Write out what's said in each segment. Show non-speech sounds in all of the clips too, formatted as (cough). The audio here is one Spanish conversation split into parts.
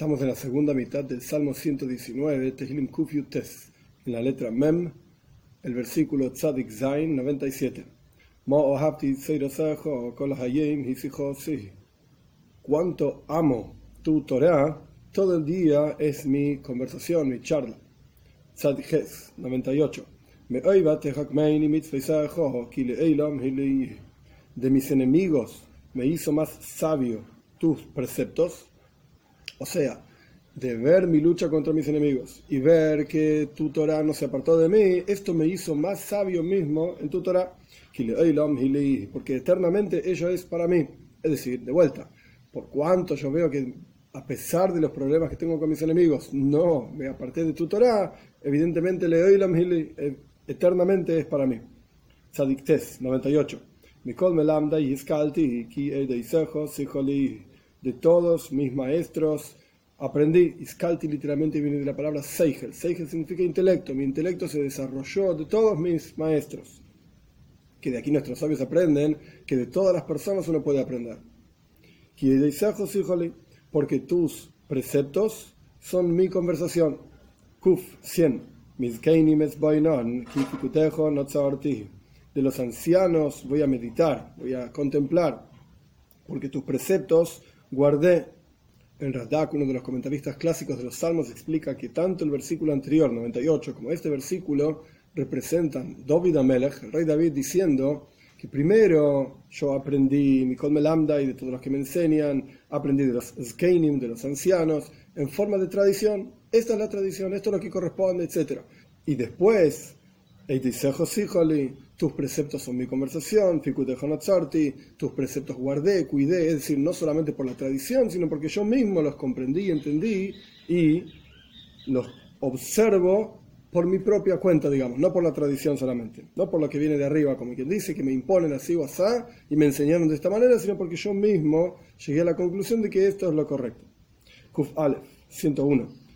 Estamos en la segunda mitad del Salmo 119, Tehillim Kuf Tes, en la letra Mem, el versículo Tzadik Zain 97. Cuánto amo tu Torah, todo el día es mi conversación, mi charla. Tzadik Hes 98. De mis enemigos me hizo más sabio tus preceptos o sea, de ver mi lucha contra mis enemigos y ver que tu Torah no se apartó de mí, esto me hizo más sabio mismo en tu Torah, porque eternamente ello es para mí. Es decir, de vuelta, por cuanto yo veo que a pesar de los problemas que tengo con mis enemigos, no me aparté de tu Torah, evidentemente eh, eternamente es para mí. Sadiktes 98. De todos mis maestros aprendí, iskalti literalmente viene de la palabra seigel. Seigel significa intelecto. Mi intelecto se desarrolló de todos mis maestros. Que de aquí nuestros sabios aprenden que de todas las personas uno puede aprender. Porque tus preceptos son mi conversación. Kuf 100. De los ancianos voy a meditar, voy a contemplar, porque tus preceptos guardé. En Radak, uno de los comentaristas clásicos de los Salmos, explica que tanto el versículo anterior, 98, como este versículo representan David Amelech, el rey David, diciendo que primero yo aprendí Mikol Melamda y de todos los que me enseñan, aprendí de los Skeinim, de los ancianos, en forma de tradición. Esta es la tradición, esto es lo que corresponde, etc. Y después tus preceptos son mi conversación, tus preceptos guardé, cuidé, es decir, no solamente por la tradición, sino porque yo mismo los comprendí, entendí y los observo por mi propia cuenta, digamos, no por la tradición solamente, no por lo que viene de arriba, como quien dice, que me imponen así o así y me enseñaron de esta manera, sino porque yo mismo llegué a la conclusión de que esto es lo correcto. Kuf Aleph, 101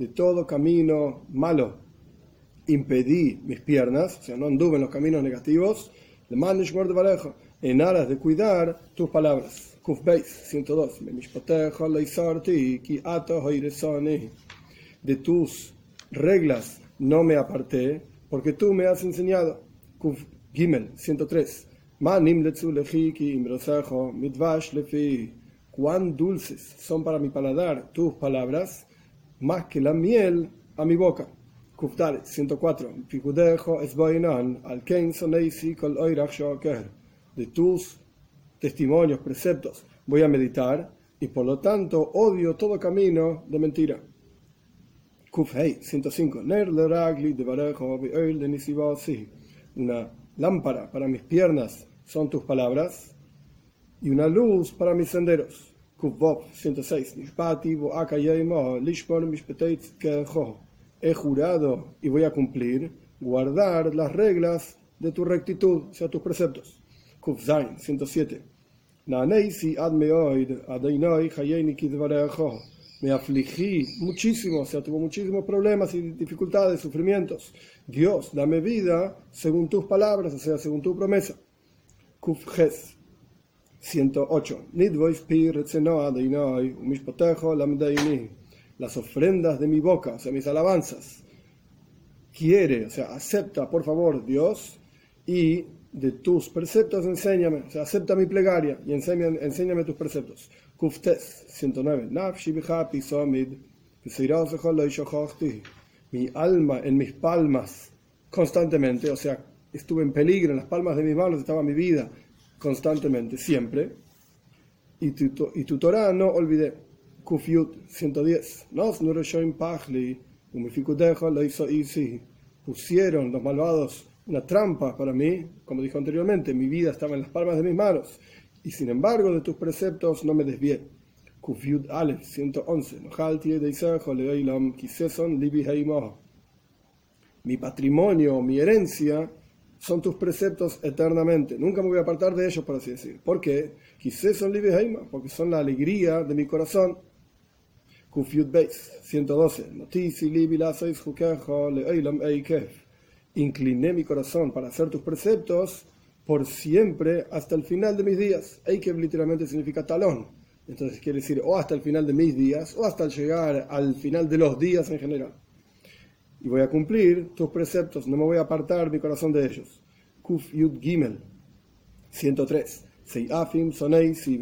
de todo camino malo impedí mis piernas, o sea, no anduve en los caminos negativos, en aras de cuidar tus palabras. Kuf 102. De tus reglas no me aparté, porque tú me has enseñado. Kuf Gimel 103. Cuán dulces son para mi paladar tus palabras, más que la miel a mi boca. Kuftaret 104. De tus testimonios, preceptos, voy a meditar y por lo tanto odio todo camino de mentira. Kufhei 105. Una lámpara para mis piernas son tus palabras y una luz para mis senderos. Kuvov 106. He jurado y voy a cumplir, guardar las reglas de tu rectitud, o sea, tus preceptos. Kuvzain 107. Me afligí muchísimo, o sea, tuvo muchísimos problemas y dificultades, sufrimientos. Dios, dame vida según tus palabras, o sea, según tu promesa. Kufjes 108. Las ofrendas de mi boca, o sea, mis alabanzas. Quiere, o sea, acepta, por favor, Dios, y de tus preceptos enséñame, o sea, acepta mi plegaria y enséñame, enséñame tus preceptos. Kuftes 109. Mi alma en mis palmas constantemente, o sea, estuve en peligro, en las palmas de mis manos estaba mi vida, constantemente, siempre. Y tu, y tu Torah no olvidé. Kufiut 110. Pusieron los malvados una trampa para mí, como dijo anteriormente, mi vida estaba en las palmas de mis manos, y sin embargo de tus preceptos no me desvié. Kufiut Aleph 111. Mi patrimonio, mi herencia, son tus preceptos eternamente. Nunca me voy a apartar de ellos, por así decir. ¿Por qué? Quizás son porque son la alegría de mi corazón. Kufyut Beis 112. Incliné mi corazón para hacer tus preceptos por siempre hasta el final de mis días. que literalmente significa talón. Entonces quiere decir o hasta el final de mis días o hasta llegar al final de los días en general. Y voy a cumplir tus preceptos, no me voy a apartar mi corazón de ellos. Kuf Yud Gimel 103. Seiafim Soneisi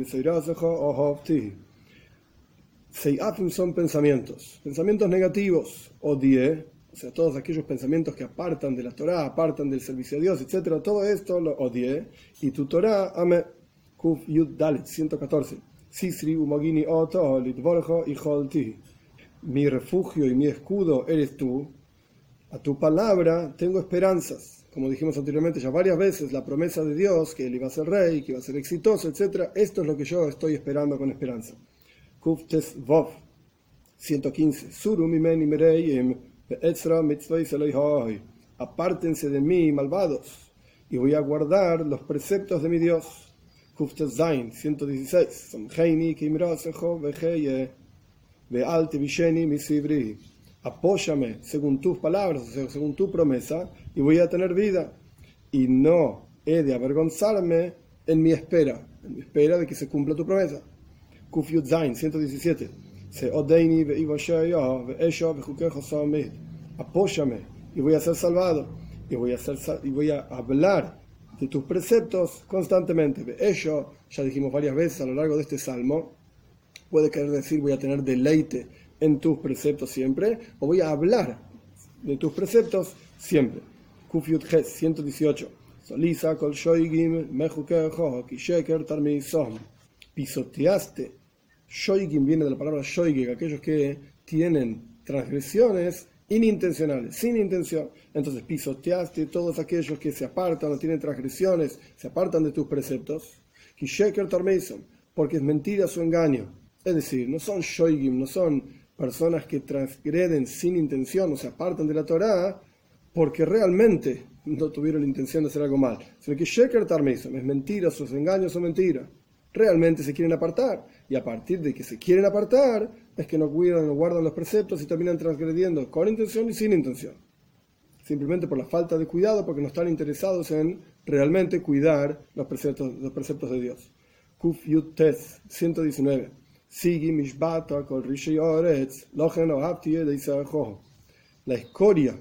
Seiafim son pensamientos, pensamientos negativos, odie, o sea, todos aquellos pensamientos que apartan de la Torah, apartan del servicio a Dios, etc. Todo esto lo odie. Y tu Torah, ame, Kuf Yud Dalit 114. Sisri Umagini Oto Litvorjo y Holti. Mi refugio y mi escudo eres tú. A tu palabra tengo esperanzas. Como dijimos anteriormente ya varias veces, la promesa de Dios, que él iba a ser rey, que iba a ser exitoso, etc. Esto es lo que yo estoy esperando con esperanza. Kuftes Vov 115. Suru mimeni mereim be'etzra mitzvah Apártense de mí, malvados, y voy a guardar los preceptos de mi Dios. Kuftes Zain 116. Apóyame según tus palabras, según tu promesa, y voy a tener vida. Y no he de avergonzarme en mi espera, en mi espera de que se cumpla tu promesa. Kufyut Zain 117. Se odeini Apóyame y voy a ser salvado. Y voy a, ser, y voy a hablar de tus preceptos constantemente. Ello, ya dijimos varias veces a lo largo de este salmo, puede querer decir voy a tener deleite en tus preceptos siempre, o voy a hablar de tus preceptos siempre. Kufyut 118. Solisa kol shoigim mejukejo kisheker tarmisom. Pisoteaste. Shoigim viene de la palabra shoigig, aquellos que tienen transgresiones inintencionales, sin intención. Entonces pisoteaste todos aquellos que se apartan o tienen transgresiones, se apartan de tus preceptos. Kisheker tarmisom. Porque es mentira su engaño. Es decir, no son shoigim, no son personas que transgreden sin intención o se apartan de la Torá porque realmente no tuvieron intención de hacer algo mal, sino que Sheker Tarmesom es mentira, sus engaños son mentiras. Realmente se quieren apartar y a partir de que se quieren apartar es que no cuidan, no guardan los preceptos y terminan transgrediendo con intención y sin intención. Simplemente por la falta de cuidado, porque no están interesados en realmente cuidar los preceptos, los preceptos de Dios. Kuf Yut Tes 119. La escoria,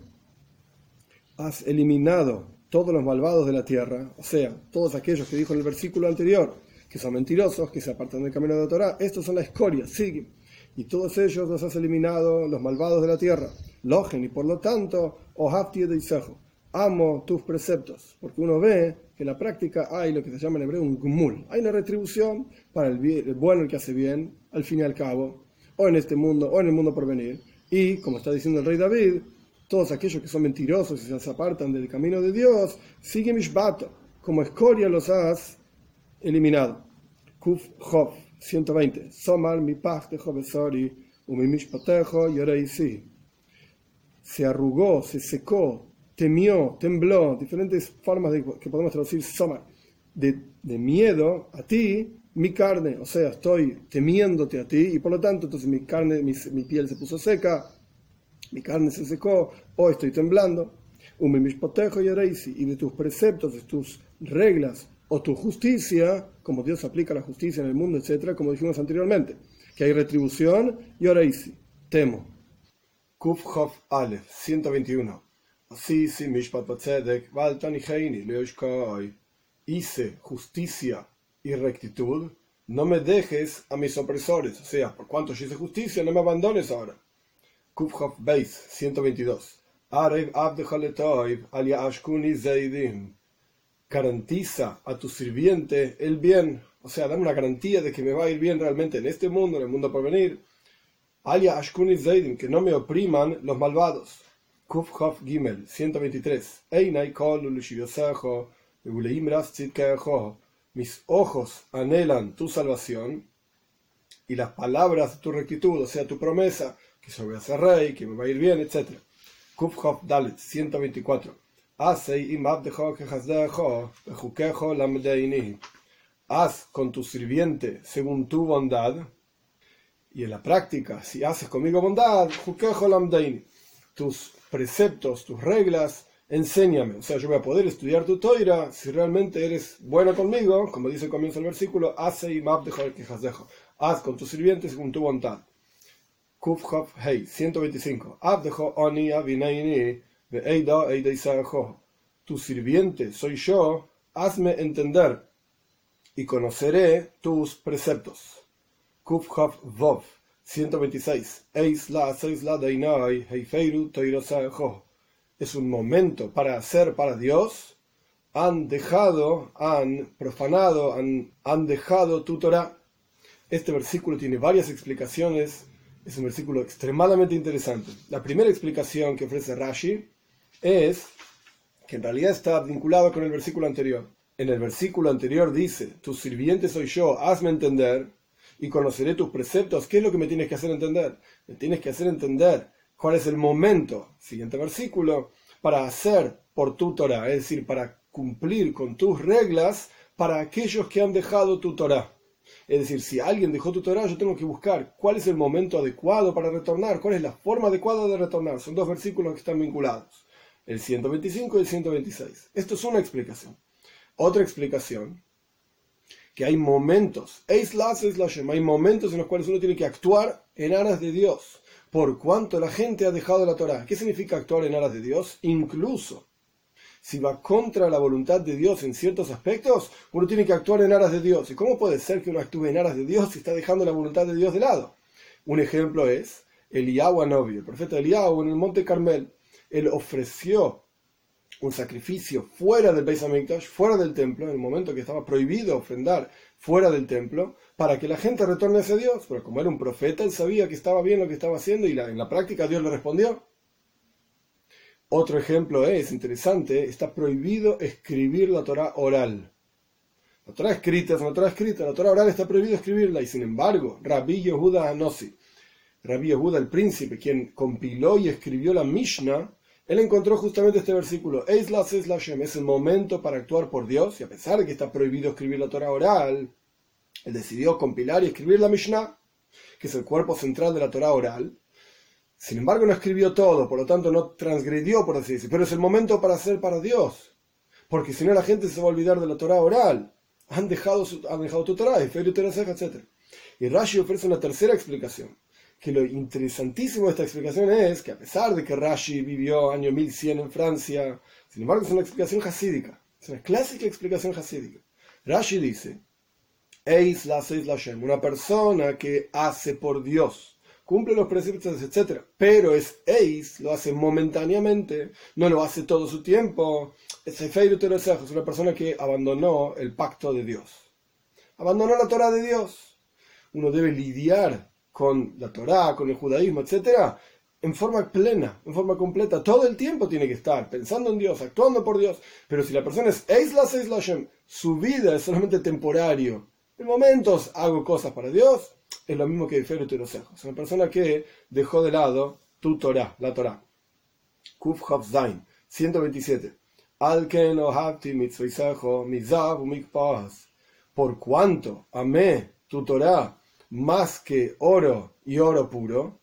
has eliminado todos los malvados de la tierra, o sea, todos aquellos que dijo en el versículo anterior, que son mentirosos, que se apartan del camino de la Torah, estos son la escoria, sigue. Y todos ellos los has eliminado, los malvados de la tierra. Logen, y por lo tanto, Ohafti de amo tus preceptos, porque uno ve que en la práctica hay lo que se llama en hebreo un gumul, hay una retribución para el, bien, el bueno, el que hace bien, al fin y al cabo, o en este mundo, o en el mundo por venir. Y, como está diciendo el rey David, todos aquellos que son mentirosos y se apartan del camino de Dios, sigue Mishbato, como escoria los has eliminado. Kuf Hov 120. Somar mi Se arrugó, se secó temió, tembló, diferentes formas de, que podemos traducir soma, de, de, miedo a ti, mi carne, o sea, estoy temiéndote a ti y por lo tanto entonces mi carne, mi, mi piel se puso seca, mi carne se secó, o estoy temblando, y de tus preceptos, de tus reglas o tu justicia, como Dios aplica la justicia en el mundo, etcétera, como dijimos anteriormente, que hay retribución y oraisi, temo. Kuf Hof Aleph 121 hice justicia y rectitud, no me dejes a mis opresores, o sea, por cuanto yo hice justicia, no me abandones ahora. Kufhof Beis 122. Garantiza a tu sirviente el bien, o sea, dame una garantía de que me va a ir bien realmente en este mundo, en el mundo por venir. Alia Ashkuni que no me opriman los malvados. Kuf Gimel 123. Mis ojos anhelan tu salvación y las palabras de tu rectitud, o sea, tu promesa, que yo voy a ser rey, que me va a ir bien, etc. Kuf Dalet 124. Haz con tu sirviente según tu bondad, y en la práctica, si haces conmigo bondad, tus preceptos, tus reglas enséñame. O sea, yo voy a poder estudiar tu toira si realmente eres bueno conmigo, como dice el comienzo del versículo, hace y map dejo haz con tus sirvientes con tu voluntad. Kuf Hei, 125. Abdejo oni avinaini veida Tu sirviente soy yo, hazme entender y conoceré tus preceptos. Kuf Vov, 126. Eis la, seis la deinai, heifeiru toirosajo es un momento para hacer para Dios, han dejado, han profanado, han, han dejado tu Torah. Este versículo tiene varias explicaciones, es un versículo extremadamente interesante. La primera explicación que ofrece Rashi es que en realidad está vinculado con el versículo anterior. En el versículo anterior dice, tu sirviente soy yo, hazme entender y conoceré tus preceptos. ¿Qué es lo que me tienes que hacer entender? Me tienes que hacer entender cuál es el momento, siguiente versículo, para hacer por tu Torah, es decir, para cumplir con tus reglas para aquellos que han dejado tu Torah. Es decir, si alguien dejó tu Torah, yo tengo que buscar cuál es el momento adecuado para retornar, cuál es la forma adecuada de retornar. Son dos versículos que están vinculados, el 125 y el 126. Esto es una explicación. Otra explicación, que hay momentos, hay momentos en los cuales uno tiene que actuar en aras de Dios por cuanto la gente ha dejado la Torah. ¿Qué significa actuar en aras de Dios? Incluso si va contra la voluntad de Dios en ciertos aspectos, uno tiene que actuar en aras de Dios. ¿Y cómo puede ser que uno actúe en aras de Dios si está dejando la voluntad de Dios de lado? Un ejemplo es Eliyahu Novio, el profeta Eliyahu en el monte Carmel. Él ofreció un sacrificio fuera del Beis Hamikdash, fuera del templo, en el momento que estaba prohibido ofrendar fuera del templo, para que la gente retorne hacia Dios. Pero como era un profeta, él sabía que estaba bien lo que estaba haciendo y en la práctica Dios le respondió. Otro ejemplo es, interesante, está prohibido escribir la Torah oral. La Torah escrita es una Torah escrita, la Torah oral está prohibido escribirla y sin embargo, Rabbi Yehuda Anosi, Rabbi Yehuda el príncipe, quien compiló y escribió la Mishnah, él encontró justamente este versículo, es el momento para actuar por Dios y a pesar de que está prohibido escribir la Torah oral, él decidió compilar y escribir la Mishnah, que es el cuerpo central de la Torah oral. Sin embargo, no escribió todo, por lo tanto no transgredió, por así decirlo. Pero es el momento para hacer para Dios. Porque si no, la gente se va a olvidar de la Torah oral. Han dejado, han dejado tu Torah, etc. Y Rashi ofrece una tercera explicación. Que lo interesantísimo de esta explicación es que a pesar de que Rashi vivió año 1100 en Francia, sin embargo es una explicación hasídica. Es una clásica explicación hasídica. Rashi dice Eis la seis la Shem, una persona que hace por Dios, cumple los preceptos, etc. Pero es Eis, lo hace momentáneamente, no lo hace todo su tiempo. Es es una persona que abandonó el pacto de Dios. Abandonó la Torah de Dios. Uno debe lidiar con la Torah, con el judaísmo, etc. En forma plena, en forma completa, todo el tiempo tiene que estar pensando en Dios, actuando por Dios. Pero si la persona es Eis la seis la Shem, su vida es solamente temporario en momentos hago cosas para Dios, es lo mismo que Feru Es una persona que dejó de lado tu Torah, la Torah. Kuf Zain, 127. Por cuanto amé tu Torah más que oro y oro puro,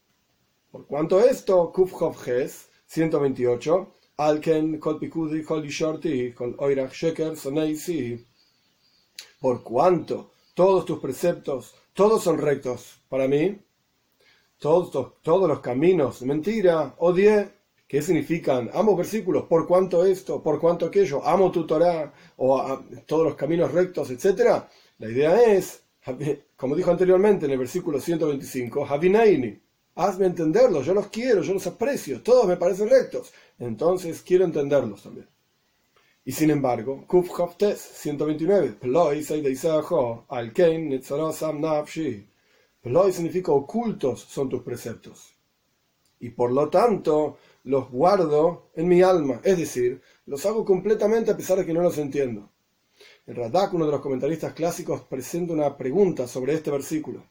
por cuanto esto, Kuf Ches, 128. Alken kol pikudi kol oirach sheker soneisi. Por cuanto todos tus preceptos, todos son rectos para mí, todos, todos los caminos, mentira, odié, ¿qué significan? Amo versículos, por cuanto esto, por cuanto aquello, amo tu Torah, o todos los caminos rectos, etc. La idea es, como dijo anteriormente en el versículo 125, Havinaini, hazme entenderlos, yo los quiero, yo los aprecio, todos me parecen rectos, entonces quiero entenderlos también. Y sin embargo, Kuf 129, Ploi Ploi significa ocultos son tus preceptos. Y por lo tanto, los guardo en mi alma, es decir, los hago completamente a pesar de que no los entiendo. El Radak, uno de los comentaristas clásicos, presenta una pregunta sobre este versículo.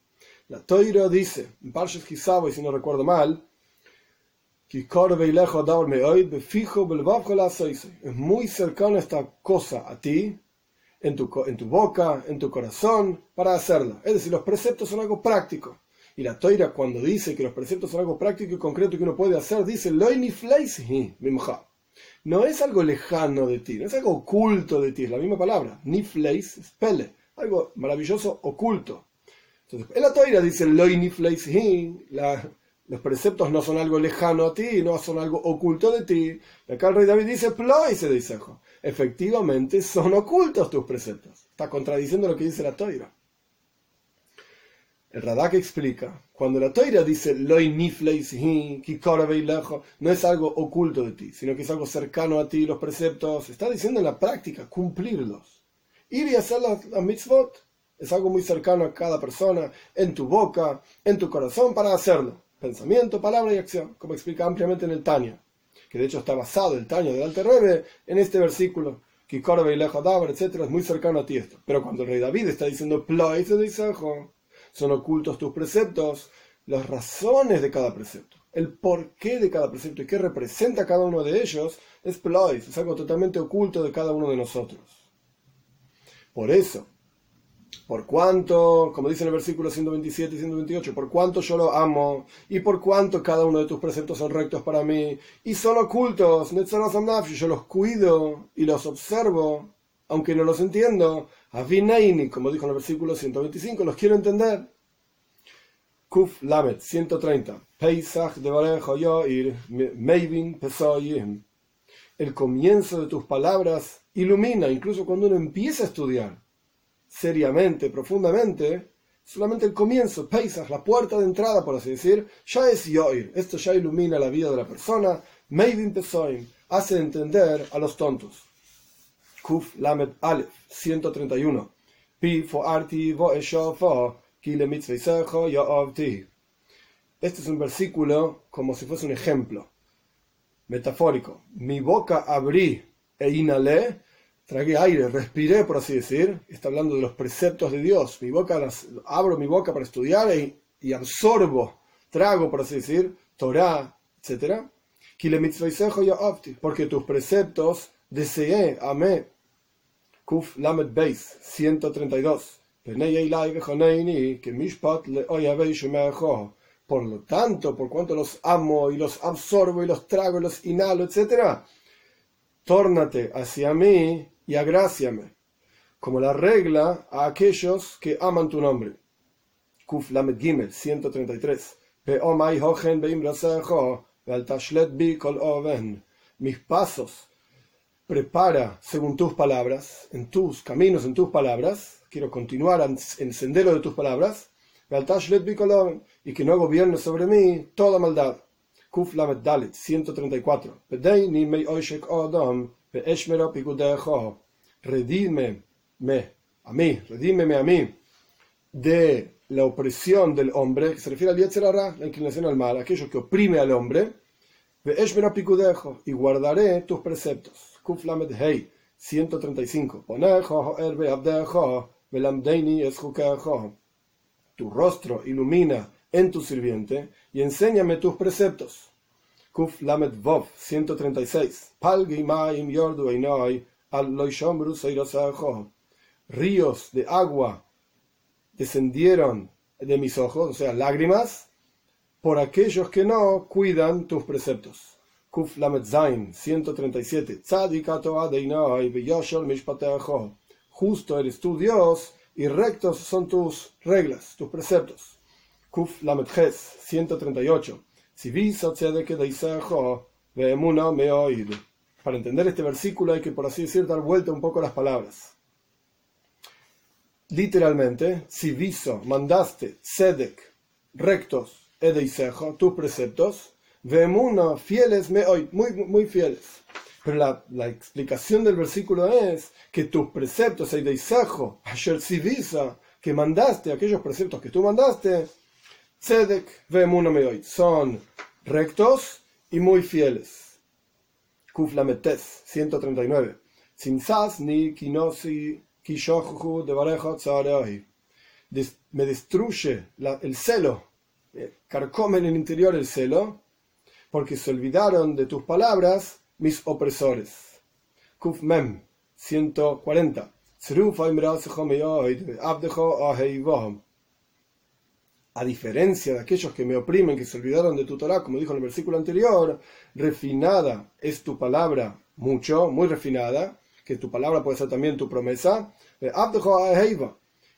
La Toiro dice, en Parshas y si no recuerdo mal, es muy cercana esta cosa a ti, en tu, boca, en tu corazón, para hacerla. Es decir, los preceptos son algo práctico. Y la toira cuando dice que los preceptos son algo práctico y concreto que uno puede hacer, dice, no es algo lejano de ti, no es algo oculto de ti, es la misma palabra. Nifleis es pele, algo maravilloso oculto. Entonces, en la toira dice loy nifleis hin, los preceptos no son algo lejano a ti, no son algo oculto de ti. Y acá el rey David dice ploi, se dice, efectivamente son ocultos tus preceptos. Está contradiciendo lo que dice la toira. El Radak explica, cuando la Toira dice Loi no es algo oculto de ti, sino que es algo cercano a ti, los preceptos, está diciendo en la práctica, cumplirlos. Ir y hacer las, mitzvot es algo muy cercano a cada persona, en tu boca, en tu corazón, para hacerlo. Pensamiento, palabra y acción, como explica ampliamente en el Tanya, que de hecho está basado el Tanya del Alter Rebbe en este versículo. etc. es muy cercano a ti esto. Pero cuando el rey David está diciendo Ploi, se dice, son ocultos tus preceptos, las razones de cada precepto, el porqué de cada precepto y qué representa cada uno de ellos, es plois, es algo totalmente oculto de cada uno de nosotros. Por eso, por cuanto, como dice en el versículo 127 y 128, por cuanto yo lo amo y por cuanto cada uno de tus preceptos son rectos para mí y son ocultos, yo los cuido y los observo, aunque no los entiendo, Avinaini, como dijo en el versículo 125, los quiero entender. Kuf Lamet 130. Pesach de Meivin Pesoyim. El comienzo de tus palabras ilumina, incluso cuando uno empieza a estudiar seriamente, profundamente, solamente el comienzo, Pesach, la puerta de entrada, por así decir, ya es Yoir. Esto ya ilumina la vida de la persona. Meivin Pesoyim hace entender a los tontos. Kuf Lamet Aleph 131. Este es un versículo como si fuese un ejemplo metafórico. Mi boca abrí e inhalé, tragué aire, respiré, por así decir. Está hablando de los preceptos de Dios. Mi boca, abro mi boca para estudiar y, y absorbo, trago, por así decir, Torah, etc. Porque tus preceptos deseé, amé, Kuf Lamed Beis 132. Por lo tanto, por cuanto los amo y los absorbo y los trago y los inhalo, etc., tórnate hacia mí y agráciame, como la regla a aquellos que aman tu nombre. Kuf Lamed Gimel 133. Mis pasos prepara según tus palabras, en tus caminos, en tus palabras, quiero continuar en el sendero de tus palabras, y que no gobierne sobre mí toda maldad. Kuf Lamed Dalet 134. Redime me a mí, redímeme a mí de la opresión del hombre, se refiere al Yetzerara, la inclinación al mal, aquello que oprime al hombre, y guardaré tus preceptos. Kuflamed Hei 135. Tu rostro ilumina en tu sirviente y enséñame tus preceptos. Kuf Lamed Vov 136. Ríos de agua descendieron de mis ojos, o sea, lágrimas, por aquellos que no cuidan tus preceptos. Kuf Lamet Zain 137. Justo eres tú, Dios, y rectos son tus reglas, tus preceptos. Kuf Lamet Ches 138. Para entender este versículo hay que, por así decir, dar vuelta un poco las palabras. Literalmente, si viso, mandaste, sedek, rectos, edeisejo, tus preceptos, Vemuna, fieles, muy, muy fieles. Pero la, explicación del versículo es que tus preceptos, Eideisajo, ayer Sivisa, que mandaste, aquellos preceptos que tú mandaste, Tzedek, Vemuna Meoit, son rectos y muy fieles. Kuflametes, 139. Sinsas ni kinosi kishochu de Me destruye el celo, eh, carcome en el interior el celo, porque se olvidaron de tus palabras mis opresores. Kuf Mem 140. a diferencia de aquellos que me oprimen, que se olvidaron de tu Torah, como dijo en el versículo anterior, refinada es tu palabra mucho, muy refinada, que tu palabra puede ser también tu promesa,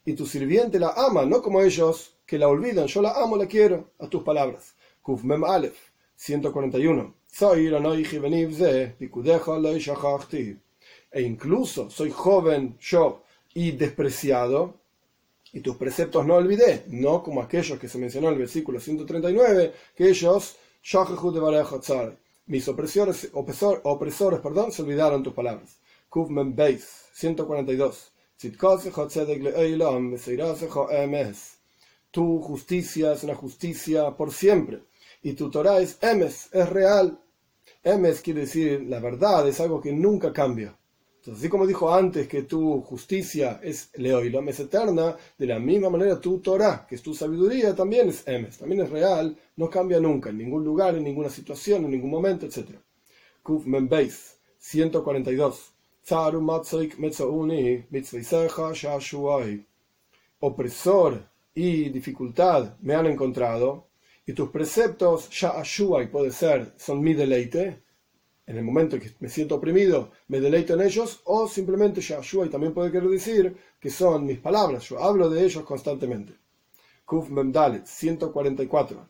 y tu sirviente la ama, no como ellos que la olvidan, yo la amo, la quiero, a tus palabras. Kuf Mem Aleph, 141. E incluso soy joven yo y despreciado, y tus preceptos no olvidé, no como aquellos que se mencionó en el versículo 139, que ellos, mis opresores, opresores perdón, se olvidaron tus palabras. Kuf Mem Beis, 142. Tu justicia es una justicia por siempre. Y tu Torah es emes, es real. Emes quiere decir la verdad, es algo que nunca cambia. Entonces, así como dijo antes que tu justicia es leoilom, es eterna, de la misma manera tu Torah, que es tu sabiduría, también es emes, también es real, no cambia nunca, en ningún lugar, en ninguna situación, en ningún momento, etc. Kuf Membeis, 142. Opresor y dificultad me han encontrado, y tus preceptos, ya y puede ser, son mi deleite. En el momento que me siento oprimido, me deleito en ellos, o simplemente ya y también puede querer decir que son mis palabras, yo hablo de ellos constantemente. Kuf Memdalet, 144.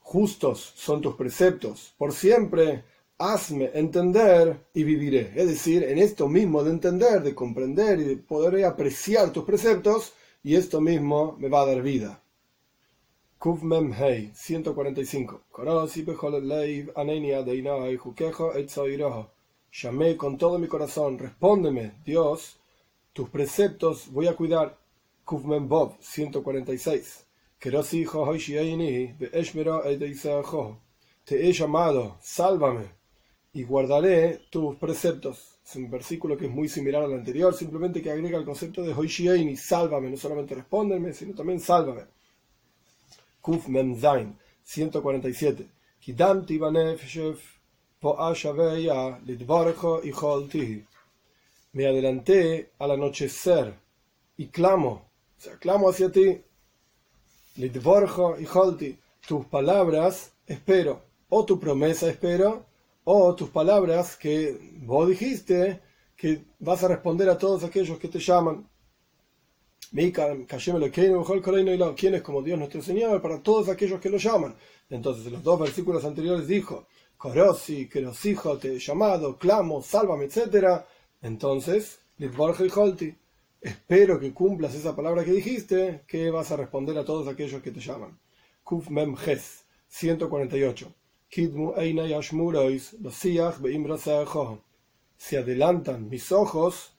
Justos son tus preceptos, por siempre hazme entender y viviré. Es decir, en esto mismo de entender, de comprender y de poder apreciar tus preceptos, y esto mismo me va a dar vida. Kuf Hei 145. Llamé con todo mi corazón, respóndeme, Dios, tus preceptos voy a cuidar. Kuf Mem Bob 146. Te he llamado, sálvame, y guardaré tus preceptos. Es un versículo que es muy similar al anterior, simplemente que agrega el concepto de y sálvame, no solamente respóndeme, sino también sálvame. Kuf Memzain, 147. Me adelanté al anochecer y clamo, o sea, clamo hacia ti y tus palabras espero, o tu promesa espero, o tus palabras que vos dijiste que vas a responder a todos aquellos que te llaman. ¿Quién es como Dios nuestro Señor? Para todos aquellos que lo llaman. Entonces, en los dos versículos anteriores dijo, Korosi, hijo te he llamado, clamo, sálvame, etc. Entonces, espero que cumplas esa palabra que dijiste, que vas a responder a todos aquellos que te llaman. Kuf Mem 148. Kidmu Se adelantan mis ojos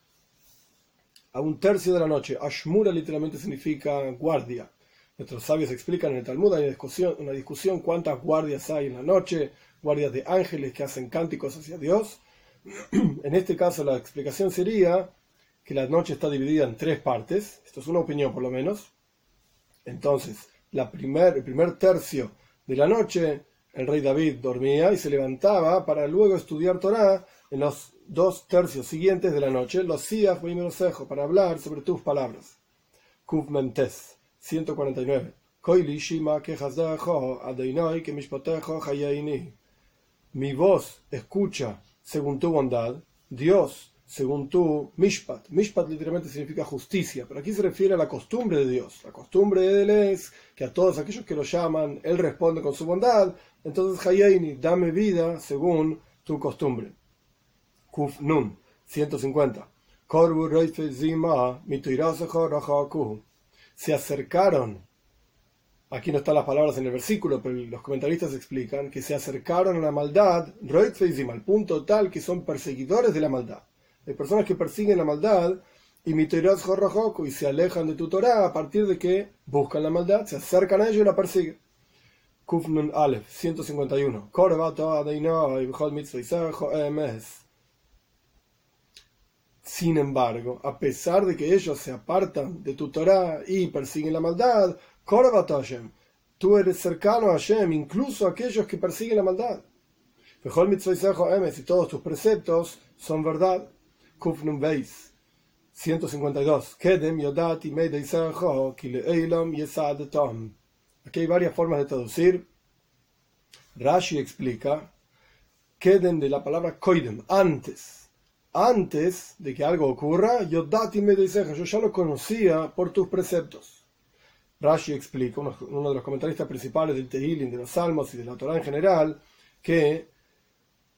a un tercio de la noche. Ashmura literalmente significa guardia. Nuestros sabios explican en el Talmud, hay una discusión, cuántas guardias hay en la noche, guardias de ángeles que hacen cánticos hacia Dios. (clears throat) en este caso la explicación sería que la noche está dividida en tres partes, esto es una opinión por lo menos, entonces el primer tercio de la noche el rey David dormía y se levantaba para luego estudiar Torah en los dos tercios siguientes de la noche, los Siach cejo para hablar sobre tus palabras. Kuf Mentes, 149. Mi voz escucha según tu bondad, Dios según tú, mishpat. Mishpat literalmente significa justicia, pero aquí se refiere a la costumbre de Dios. La costumbre de Él es que a todos aquellos que lo llaman, Él responde con su bondad. Entonces, Hayaini, dame vida según tu costumbre. Kuf Nun, 150. Se acercaron, aquí no están las palabras en el versículo, pero los comentaristas explican que se acercaron a la maldad, al punto tal que son perseguidores de la maldad. Hay personas que persiguen la maldad y y se alejan de tu Torah a partir de que buscan la maldad, se acercan a ello y la persiguen. Kufnun Aleph 151. Sin embargo, a pesar de que ellos se apartan de tu Torah y persiguen la maldad, tú eres cercano a Hashem, incluso aquellos que persiguen la maldad. Y todos tus preceptos son verdad. Kufnun Beis 152. Kedem yodati Aquí hay varias formas de traducir. Rashi explica Kedem de la palabra koidem, antes. Antes de que algo ocurra, yodati yo ya lo conocía por tus preceptos. Rashi explica, uno, de los comentaristas principales del Tehillim, de los Salmos y de la Torah en general, que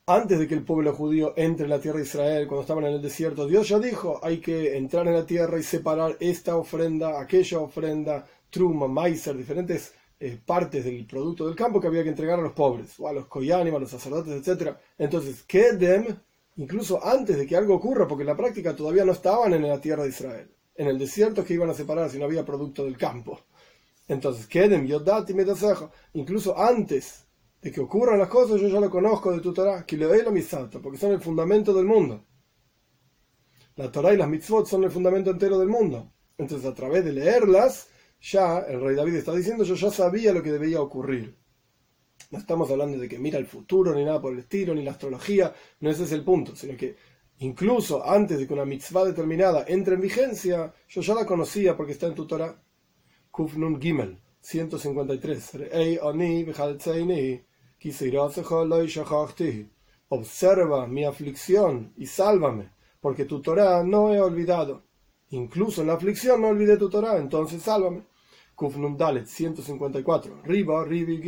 antes de que el pueblo judío entre en la tierra de Israel, cuando estaban en el desierto, Dios ya dijo, hay que entrar en la tierra y separar esta ofrenda, aquella ofrenda, truma, maizer, diferentes eh, partes del producto del campo que había que entregar a los pobres, o a los koyanim, a los sacerdotes, etc. Entonces, Kedem, incluso antes de que algo ocurra, porque en la práctica todavía no estaban en la tierra de Israel, en el desierto que iban a separar si no había producto del campo. Entonces, Kedem, Yodati, Medasejo, incluso antes de que ocurran las cosas, yo ya lo conozco de tu Torah, que le doy la misata, porque son el fundamento del mundo. La Torah y las mitzvot son el fundamento entero del mundo. Entonces, a través de leerlas, ya el rey David está diciendo, yo ya sabía lo que debía ocurrir. No estamos hablando de que mira el futuro, ni nada por el estilo, ni la astrología, no ese es el punto, sino que incluso antes de que una mitzvah determinada entre en vigencia, yo ya la conocía porque está en tu Torah. Kufnun Gimel, 153. Observa mi aflicción y sálvame, porque tu Torah no he olvidado. Incluso en la aflicción no olvidé tu Torah, entonces sálvame. Kufnum Dalet 154. Riba, Ribi,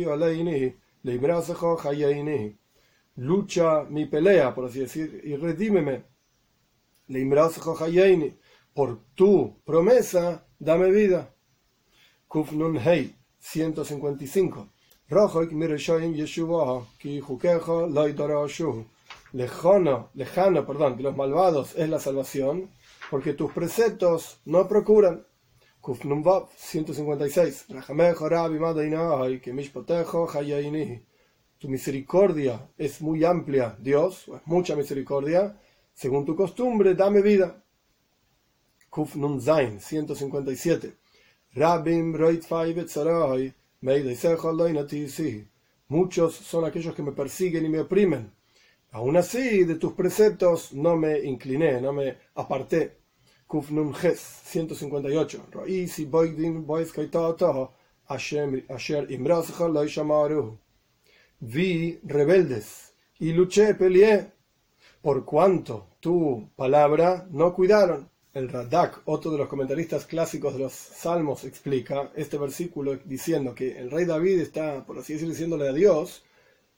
Lucha mi pelea, por así decir, y redímeme. Por tu promesa, dame vida. Kufnun Hei 155. Lejano, lejano, perdón, de los malvados es la salvación, porque tus preceptos no procuran. Kufnum 156. Tu misericordia es muy amplia, Dios, es mucha misericordia. Según tu costumbre, dame vida. Kufnum Zain 157. Muchos son aquellos que me persiguen y me oprimen. Aún así, de tus preceptos no me incliné, no me aparté. Kufnun Ges 158. Vi rebeldes y luché, peleé, por cuanto tu palabra no cuidaron. El Radak, otro de los comentaristas clásicos de los Salmos, explica este versículo diciendo que el rey David está, por así decirlo, diciéndole a Dios,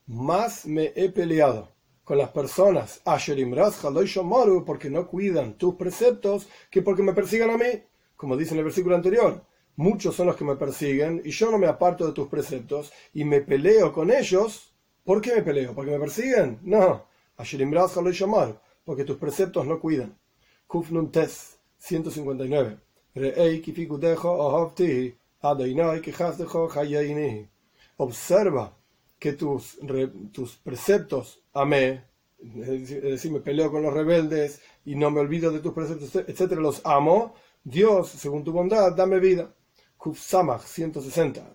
más me he peleado con las personas, porque no cuidan tus preceptos, que porque me persigan a mí, como dice en el versículo anterior. Muchos son los que me persiguen y yo no me aparto de tus preceptos y me peleo con ellos. ¿Por qué me peleo? ¿Porque me persiguen? No. Porque tus preceptos no cuidan. Kufnun Tes 159. Observa que tus, tus preceptos amé, es decir, me peleo con los rebeldes y no me olvido de tus preceptos, etcétera, los amo. Dios, según tu bondad, dame vida. Kuf Samach 160.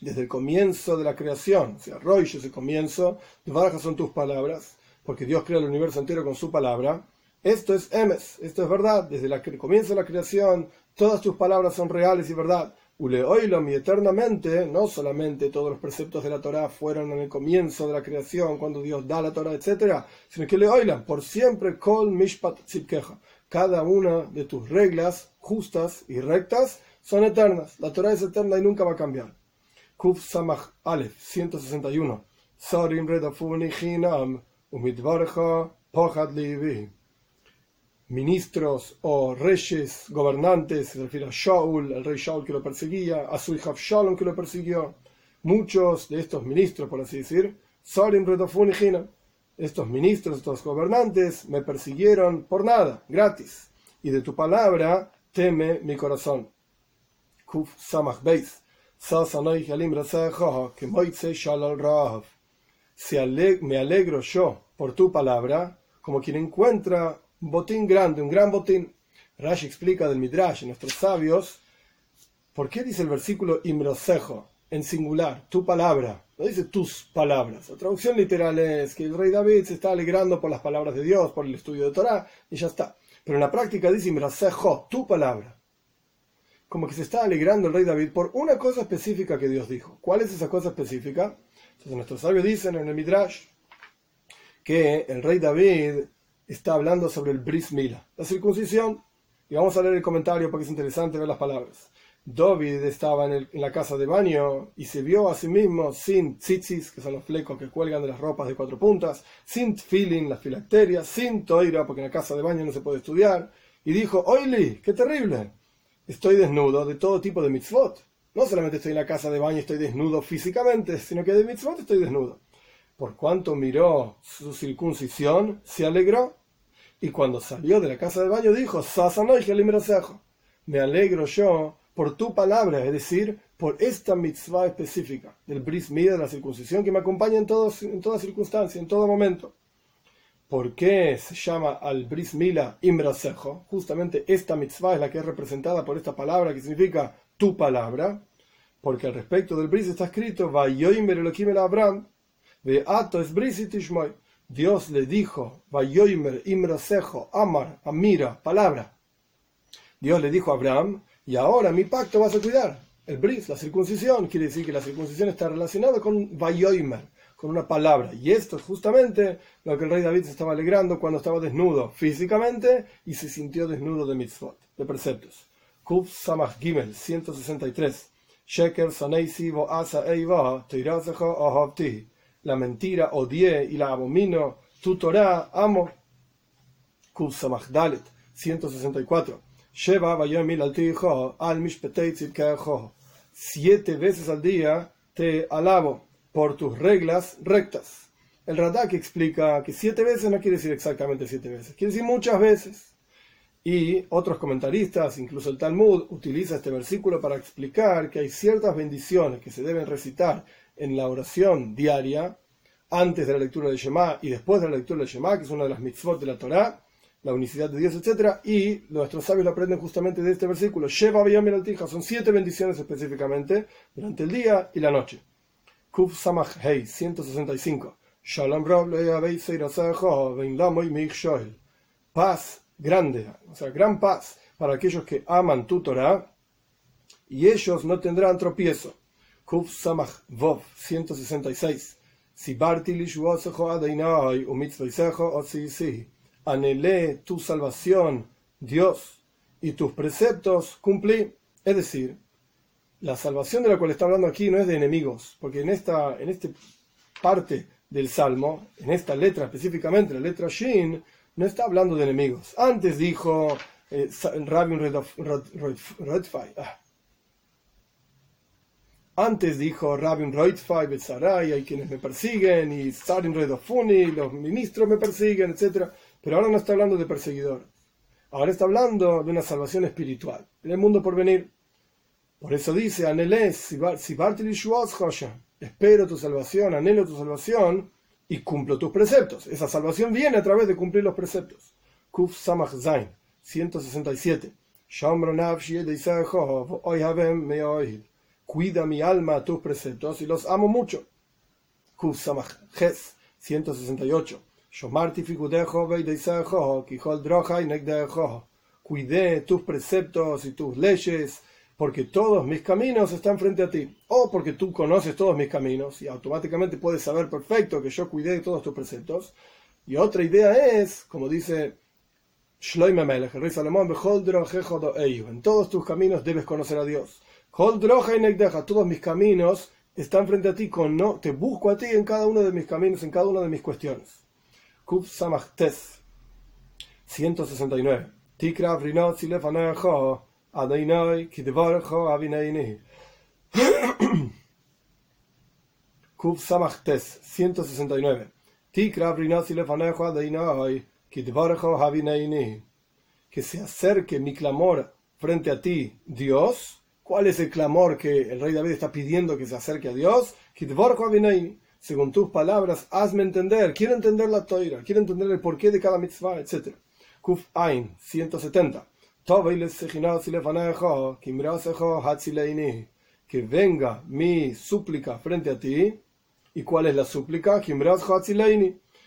Desde el comienzo de la creación, o sea, Roish es el comienzo, Dvarja son tus palabras, porque Dios crea el universo entero con su palabra. Esto es Emes, esto es verdad. Desde el comienzo de la creación, todas tus palabras son reales y verdad. Uleoilom y eternamente, no solamente todos los preceptos de la Torah fueron en el comienzo de la creación, cuando Dios da la Torah, etc., sino que Leoilam, por siempre, Kol Mishpat Tzipkeja. Cada una de tus reglas justas y rectas son eternas. La Torah es eterna y nunca va a cambiar. Kuf Samach Aleph 161. Sarim Redafuni Hinam Umidvarja Pochad Livi ministros o reyes, gobernantes, se refiere a Shaul, el rey Shaul que lo perseguía, a su hijo Shalom que lo persiguió. Muchos de estos ministros, por así decir, Sarim estos ministros, estos gobernantes me persiguieron por nada, gratis. Y de tu palabra teme mi corazón. Kuf Samach Beis. Me alegro yo por tu palabra, como quien encuentra botín grande, un gran botín. Rashi explica del Midrash, nuestros sabios, ¿por qué dice el versículo Imrosejo? en singular, tu palabra, no dice tus palabras. La traducción literal es que el rey David se está alegrando por las palabras de Dios, por el estudio de Torah, y ya está. Pero en la práctica dice, tu palabra. Como que se está alegrando el rey David por una cosa específica que Dios dijo. ¿Cuál es esa cosa específica? Entonces nuestros sabios dicen en el Midrash que el rey David está hablando sobre el bris mila, la circuncisión. Y vamos a leer el comentario porque es interesante ver las palabras. David estaba en, la casa de baño y se vio a sí mismo sin tzitzis, que son los flecos que cuelgan de las ropas de cuatro puntas, sin tfilin, las filacterias, sin toira, porque en la casa de baño no se puede estudiar, y dijo, oili, qué terrible, estoy desnudo de todo tipo de mitzvot. No solamente estoy en la casa de baño y estoy desnudo físicamente, sino que de mitzvot estoy desnudo. Por cuanto miró su circuncisión, se alegró. Y cuando salió de la casa de baño dijo, me alegro yo por tu palabra, es decir, por esta mitzvah específica del bris de la circuncisión, que me acompaña en, todos, en toda circunstancia, en todo momento. ¿Por qué se llama al bris mila imrasejo? Justamente esta mitzvah es la que es representada por esta palabra que significa tu palabra, porque al respecto del bris está escrito, el Abraham, Ato es Dios le dijo, Vayoimer imrasejo, amar, amira, palabra. Dios le dijo a Abraham, y ahora mi pacto vas a cuidar. El bris, la circuncisión, quiere decir que la circuncisión está relacionada con Vayoimer, con una palabra. Y esto es justamente lo que el rey David se estaba alegrando cuando estaba desnudo físicamente y se sintió desnudo de mitzvot, de preceptos. Kuf Samach Gimel 163. Sheker Saneisi Asa Eiva La mentira odié y la abomino. Tu Torah amo. Kuf Samach Dalet 164. Sheva Vayomil al al Siete veces al día te alabo por tus reglas rectas. El Radak explica que siete veces no quiere decir exactamente siete veces, quiere decir muchas veces. Y otros comentaristas, incluso el Talmud, utiliza este versículo para explicar que hay ciertas bendiciones que se deben recitar en la oración diaria, antes de la lectura del Shema y después de la lectura del Shema, que es una de las mitzvot de la Torah, la unicidad de Dios, etc. Y nuestros sabios lo aprenden justamente de este versículo. Sheva son siete bendiciones específicamente durante el día y la noche. Kuf Samach Hei 165. Shalom Paz grande, o sea, gran paz para aquellos que aman tu Torah y ellos no tendrán tropiezo. Kuf Samach Vov 166. Si Barti Lishuosejo Adeinai Umitzvaisejo Otsisi. Anhelé tu salvación, Dios, y tus preceptos cumplí. Es decir, la salvación de la cual está hablando aquí no es de enemigos, porque en esta, en esta parte del Salmo, en esta letra específicamente, la letra Shin, no está hablando de enemigos. Antes dijo eh, Rabin Redfai. Ah. Antes dijo Rabin Redfai, Betzaray, hay quienes me persiguen, y Sarin Redofuni, los ministros me persiguen, etc. Pero ahora no está hablando de perseguidor. Ahora está hablando de una salvación espiritual, en el mundo por venir. Por eso dice, espero tu salvación, anhelo tu salvación y cumplo tus preceptos. Esa salvación viene a través de cumplir los preceptos. Kuf Samach Zain, 167. Cuida mi alma tus preceptos y los amo mucho. Kuf Samach Ches, 168. Cuidé tus preceptos y tus leyes porque todos mis caminos están frente a ti, o porque tú conoces todos mis caminos y automáticamente puedes saber perfecto que yo cuidé todos tus preceptos. Y otra idea es, como dice Melech, el rey Salomón, en todos tus caminos debes conocer a Dios. Todos mis caminos están frente a ti, con no, te busco a ti en cada uno de mis caminos, en cada una de mis cuestiones. Kuf Samachtes 169. Tikra. Kuf Samachtes 169. Tikra. Que se acerque mi clamor frente a ti, Dios. ¿Cuál es el clamor que el rey David está pidiendo que se acerque a Dios? Según tus palabras, hazme entender. Quiero entender la toira. Quiero entender el porqué de cada mitzvah, etc. Kuf Ain 170. que venga mi súplica frente a ti. ¿Y cuál es la súplica?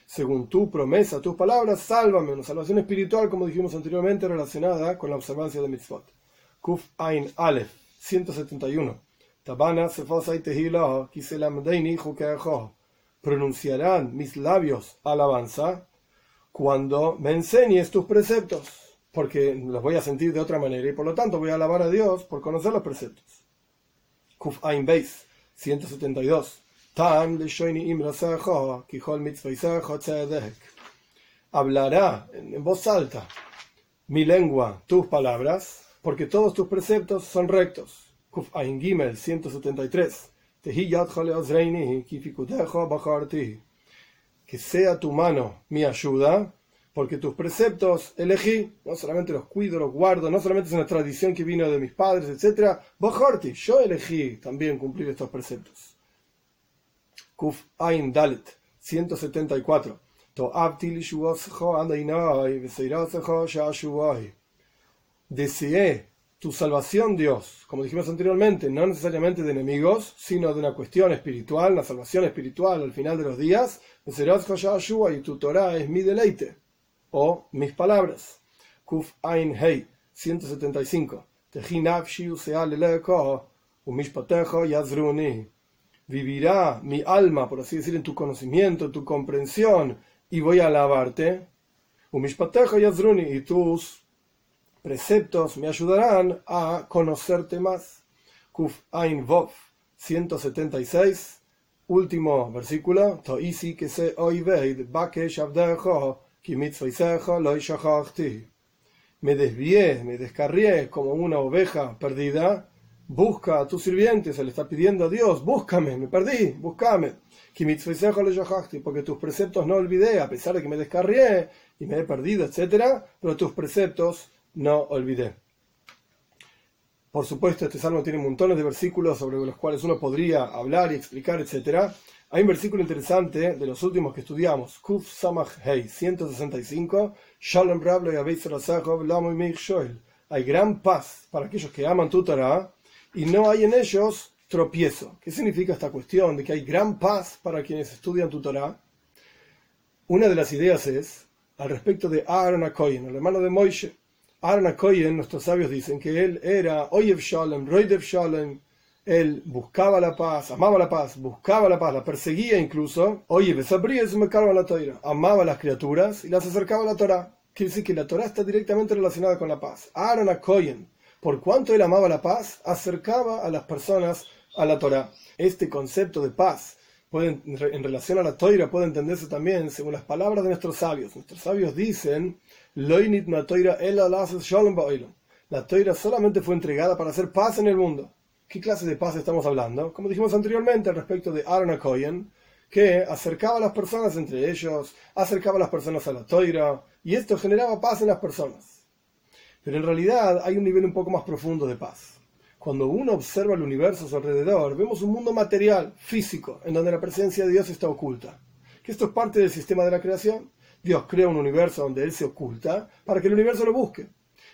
Según tu promesa, tus palabras, sálvame. Una salvación espiritual, como dijimos anteriormente, relacionada con la observancia de mitzvot. Kuf Ein Aleph, 171. Tabana Pronunciarán mis labios alabanza cuando me enseñes tus preceptos, porque los voy a sentir de otra manera y por lo tanto voy a alabar a Dios por conocer los preceptos. Kuf Ein Beis, 172. Hablará en voz alta mi lengua, tus palabras, porque todos tus preceptos son rectos. Kuf Ein Gimel 173. Que sea tu mano mi ayuda, porque tus preceptos elegí, no solamente los cuido, los guardo, no solamente es una tradición que vino de mis padres, etc. Yo elegí también cumplir estos preceptos. Kuf Ein Dalet 174. Deseé tu salvación, Dios, como dijimos anteriormente, no necesariamente de enemigos, sino de una cuestión espiritual, una salvación espiritual al final de los días. Y tu Torah es mi deleite, o mis palabras. Kuf Ein Hei 175. Vivirá mi alma, por así decir, en tu conocimiento, en tu comprensión, y voy a alabarte. Y tus preceptos me ayudarán a conocerte más. Kuf Ein Vov 176, último versículo. Toisi que se me desvié, me descarrié como una oveja perdida. Busca a tus sirvientes, se le está pidiendo a Dios, búscame, me perdí, búscame. Porque tus preceptos no olvidé, a pesar de que me descarrié y me he perdido, etc. Pero tus preceptos no olvidé. Por supuesto, este salmo tiene montones de versículos sobre los cuales uno podría hablar y explicar, etc. Hay un versículo interesante de los últimos que estudiamos, Kuf Samach Hei 165, Shalom Hay gran paz para aquellos que aman tu Torah y no hay en ellos tropiezo. ¿Qué significa esta cuestión de que hay gran paz para quienes estudian tu Torah? Una de las ideas es al respecto de Aaron Akoyen, el hermano de Moishe. Arna Koyen, nuestros sabios dicen que él era Oyev Shalom, Roidev Shalom, él buscaba la paz, amaba la paz, buscaba la paz, la perseguía incluso. Oyev es me la Torah, amaba las criaturas y las acercaba a la Torah. Quiere decir que la Torah está directamente relacionada con la paz. Aaron Koyen, por cuanto él amaba la paz, acercaba a las personas a la Torah. Este concepto de paz en relación a la Torah puede entenderse también según las palabras de nuestros sabios. Nuestros sabios dicen la Toira solamente fue entregada para hacer paz en el mundo. ¿Qué clase de paz estamos hablando? Como dijimos anteriormente al respecto de Aaron Cohen, que acercaba a las personas entre ellos, acercaba a las personas a la toira, y esto generaba paz en las personas. Pero en realidad hay un nivel un poco más profundo de paz. Cuando uno observa el universo a su alrededor, vemos un mundo material, físico, en donde la presencia de Dios está oculta. Que esto es parte del sistema de la creación. Dios crea un universo donde Él se oculta para que el universo lo busque.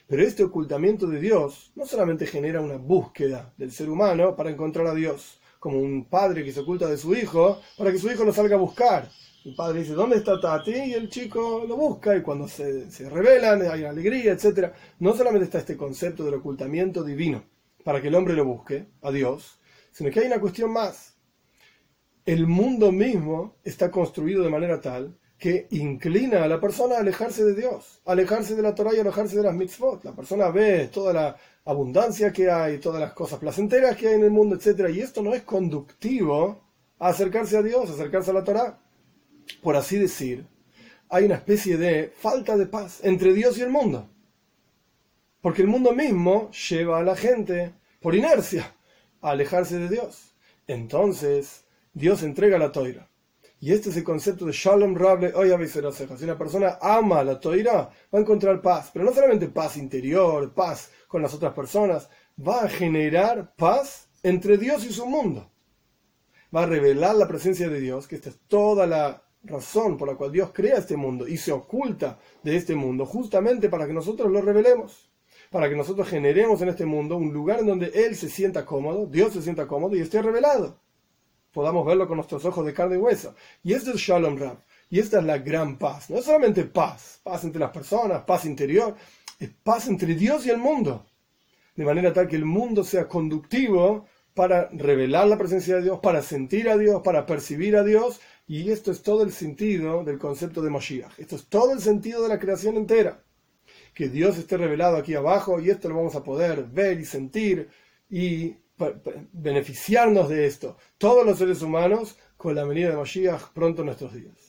Pero este ocultamiento de Dios no solamente genera una búsqueda del ser humano para encontrar a Dios, como un padre que se oculta de su hijo para que su hijo lo salga a buscar. El padre dice, ¿dónde está Tati? Y el chico lo busca y cuando se, se revelan hay alegría, etc. No solamente está este concepto del ocultamiento divino para que el hombre lo busque, a Dios, sino que hay una cuestión más. El mundo mismo está construido de manera tal que inclina a la persona a alejarse de Dios, alejarse de la Torah y alejarse de las mitzvot. La persona ve toda la abundancia que hay, todas las cosas placenteras que hay en el mundo, etc. Y esto no es conductivo a acercarse a Dios, a acercarse a la Torah. Por así decir, hay una especie de falta de paz entre Dios y el mundo. Porque el mundo mismo lleva a la gente, por inercia, a alejarse de Dios. Entonces, Dios entrega la toira y este es el concepto de Shalom Rable Si una persona ama la Toira, va a encontrar paz, pero no solamente paz interior, paz con las otras personas, va a generar paz entre Dios y su mundo. Va a revelar la presencia de Dios, que esta es toda la razón por la cual Dios crea este mundo y se oculta de este mundo, justamente para que nosotros lo revelemos. para que nosotros generemos en este mundo un lugar en donde Él se sienta cómodo, Dios se sienta cómodo y esté revelado. Podamos verlo con nuestros ojos de carne y hueso. Y esto es Shalom Rab. Y esta es la gran paz. No es solamente paz, paz entre las personas, paz interior, es paz entre Dios y el mundo. De manera tal que el mundo sea conductivo para revelar la presencia de Dios, para sentir a Dios, para percibir a Dios. Y esto es todo el sentido del concepto de Moshiach. Esto es todo el sentido de la creación entera. Que Dios esté revelado aquí abajo y esto lo vamos a poder ver y sentir y beneficiarnos de esto. Todos los seres humanos con la venida de Moshiach pronto en nuestros días.